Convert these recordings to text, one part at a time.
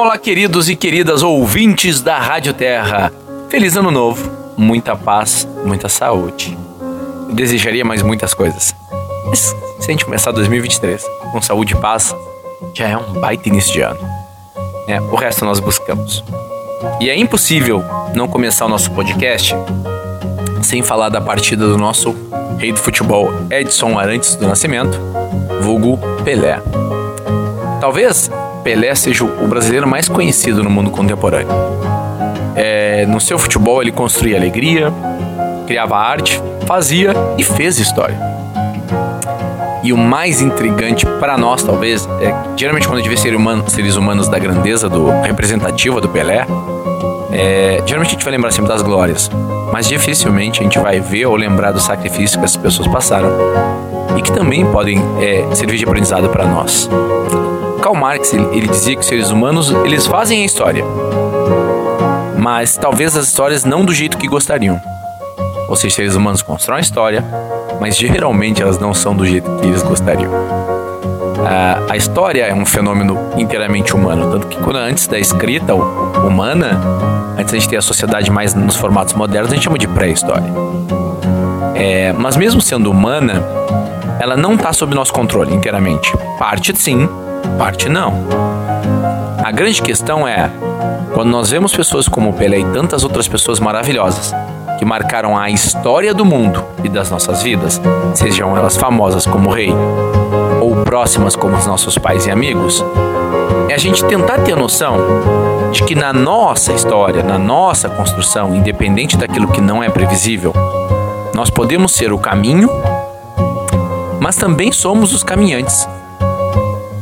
Olá, queridos e queridas ouvintes da Rádio Terra. Feliz Ano Novo, muita paz, muita saúde. Eu desejaria mais muitas coisas. Mas se a gente começar 2023 com saúde e paz, já é um baita início de ano. É, o resto nós buscamos. E é impossível não começar o nosso podcast sem falar da partida do nosso rei do futebol Edson Arantes do Nascimento, vulgo Pelé. Talvez Pelé seja o brasileiro mais conhecido no mundo contemporâneo. É, no seu futebol ele construía alegria, criava arte, fazia e fez história. E o mais intrigante para nós, talvez, é que geralmente quando a gente vê seres humanos, seres humanos da grandeza do representativa do Pelé, é, geralmente a gente vai lembrar sempre das glórias, mas dificilmente a gente vai ver ou lembrar do sacrifício que essas pessoas passaram e que também podem é, servir de aprendizado para nós. Karl Marx ele, ele dizia que os seres humanos eles fazem a história, mas talvez as histórias não do jeito que gostariam. Ou seja, seres humanos constroem a história, mas geralmente elas não são do jeito que eles gostariam. a história é um fenômeno inteiramente humano, tanto que quando antes da escrita humana, antes a gente ter a sociedade mais nos formatos modernos, a gente chama de pré-história. É, mas mesmo sendo humana, ela não está sob nosso controle inteiramente. Parte sim, parte não. A grande questão é, quando nós vemos pessoas como Pelé e tantas outras pessoas maravilhosas, que marcaram a história do mundo e das nossas vidas, sejam elas famosas como rei ou próximas como os nossos pais e amigos, é a gente tentar ter a noção de que na nossa história, na nossa construção, independente daquilo que não é previsível, nós podemos ser o caminho, mas também somos os caminhantes.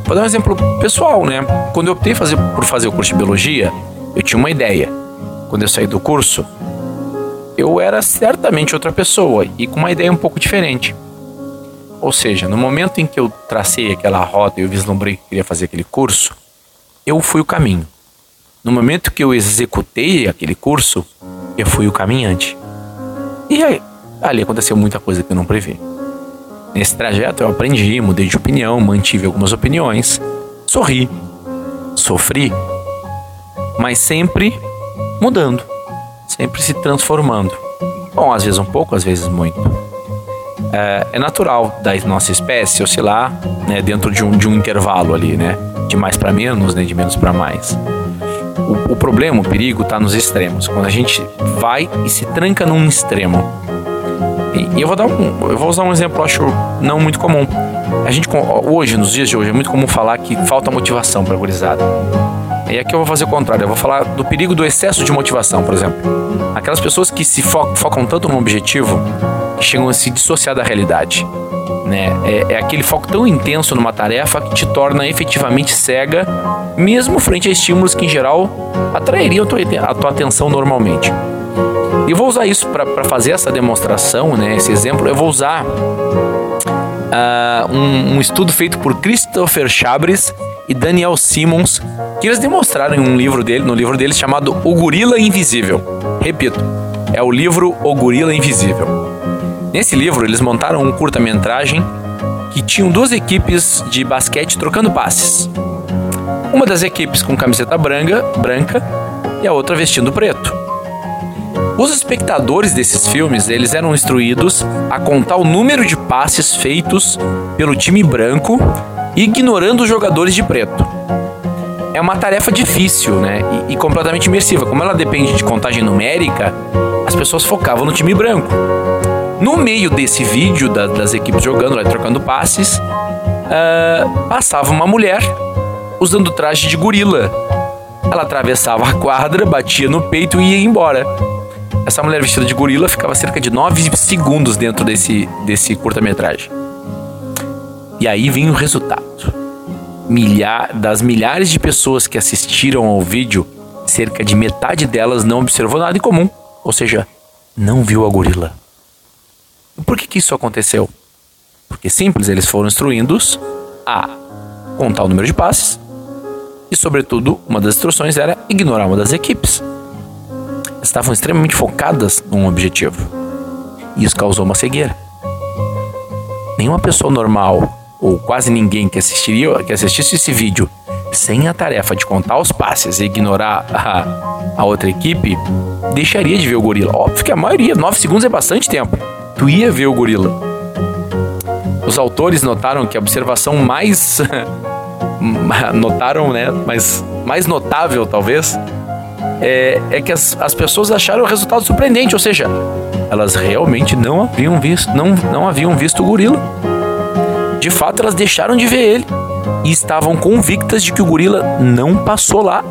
Vou dar um exemplo pessoal, né? Quando eu optei fazer, por fazer o curso de biologia, eu tinha uma ideia. Quando eu saí do curso, eu era certamente outra pessoa e com uma ideia um pouco diferente. Ou seja, no momento em que eu tracei aquela rota e eu vislumbrei que queria fazer aquele curso, eu fui o caminho. No momento que eu executei aquele curso, eu fui o caminhante. E aí, ali aconteceu muita coisa que eu não previ. Nesse trajeto eu aprendi, mudei de opinião, mantive algumas opiniões, sorri, sofri, mas sempre mudando sempre se transformando. Bom, às vezes um pouco, às vezes muito. É, é natural da nossa espécie oscilar né, dentro de um, de um intervalo ali, né? De mais para menos, né, de menos para mais. O, o, problema, o perigo está nos extremos. Quando a gente vai e se tranca num extremo. E, e eu vou dar um, eu vou usar um exemplo, acho não muito comum. A gente hoje, nos dias de hoje, é muito comum falar que falta motivação para gurizada. E aqui eu vou fazer o contrário, eu vou falar do perigo do excesso de motivação, por exemplo. Aquelas pessoas que se fo focam tanto num objetivo que chegam a se dissociar da realidade. Né? É, é, aquele foco tão intenso numa tarefa que te torna efetivamente cega, mesmo frente a estímulos que em geral atrairiam a tua, a tua atenção normalmente. E vou usar isso para fazer essa demonstração, né, esse exemplo. Eu vou usar uh, um, um, estudo feito por Christopher Chabris e Daniel Simmons, que eles demonstraram em um livro dele, no livro deles chamado O Gorila Invisível. Repito, é o livro O Gorila Invisível. Nesse livro, eles montaram um curta-metragem que tinham duas equipes de basquete trocando passes. Uma das equipes com camiseta branca, branca e a outra vestindo preto. Os espectadores desses filmes, eles eram instruídos a contar o número de passes feitos pelo time branco, ignorando os jogadores de preto. É uma tarefa difícil, né? E, e completamente imersiva. Como ela depende de contagem numérica, as pessoas focavam no time branco. No meio desse vídeo da, das equipes jogando, lá, trocando passes, uh, passava uma mulher usando traje de gorila. Ela atravessava a quadra, batia no peito e ia embora. Essa mulher vestida de gorila ficava cerca de 9 segundos dentro desse, desse curta-metragem. E aí vem o resultado. Milhar, das milhares de pessoas que assistiram ao vídeo, cerca de metade delas não observou nada em comum. Ou seja, não viu a gorila. Por que, que isso aconteceu? Porque simples, eles foram instruídos a contar o número de passes e, sobretudo, uma das instruções era ignorar uma das equipes estavam extremamente focadas num objetivo. Isso causou uma cegueira. Nenhuma pessoa normal, ou quase ninguém que assistiria, que assistisse esse vídeo, sem a tarefa de contar os passes e ignorar a, a outra equipe, deixaria de ver o gorila. Óbvio que a maioria, 9 segundos é bastante tempo. Tu ia ver o gorila. Os autores notaram que a observação mais notaram, né, mas mais notável talvez, é, é que as, as pessoas acharam o resultado surpreendente, ou seja, elas realmente não haviam visto, não, não haviam visto o gorila. De fato, elas deixaram de ver ele e estavam convictas de que o gorila não passou lá.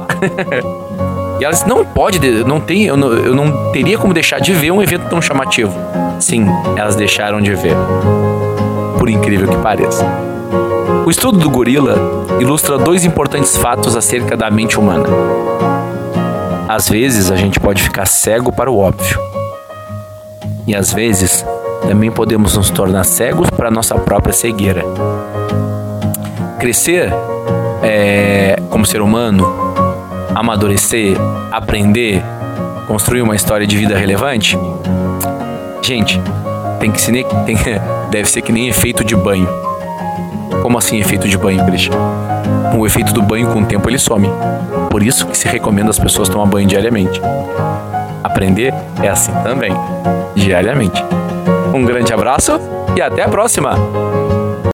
e elas não pode, não tem, eu não, eu não teria como deixar de ver um evento tão chamativo. Sim, elas deixaram de ver. Por incrível que pareça. O estudo do gorila ilustra dois importantes fatos acerca da mente humana. Às vezes a gente pode ficar cego para o óbvio. E às vezes também podemos nos tornar cegos para nossa própria cegueira. Crescer é, como ser humano, amadurecer, aprender, construir uma história de vida relevante, gente, tem que ser, tem, deve ser que nem efeito de banho. Como assim efeito de banho, Christian? O efeito do banho com o tempo ele some. Por isso que se recomenda as pessoas tomar banho diariamente. Aprender é assim também, diariamente. Um grande abraço e até a próxima!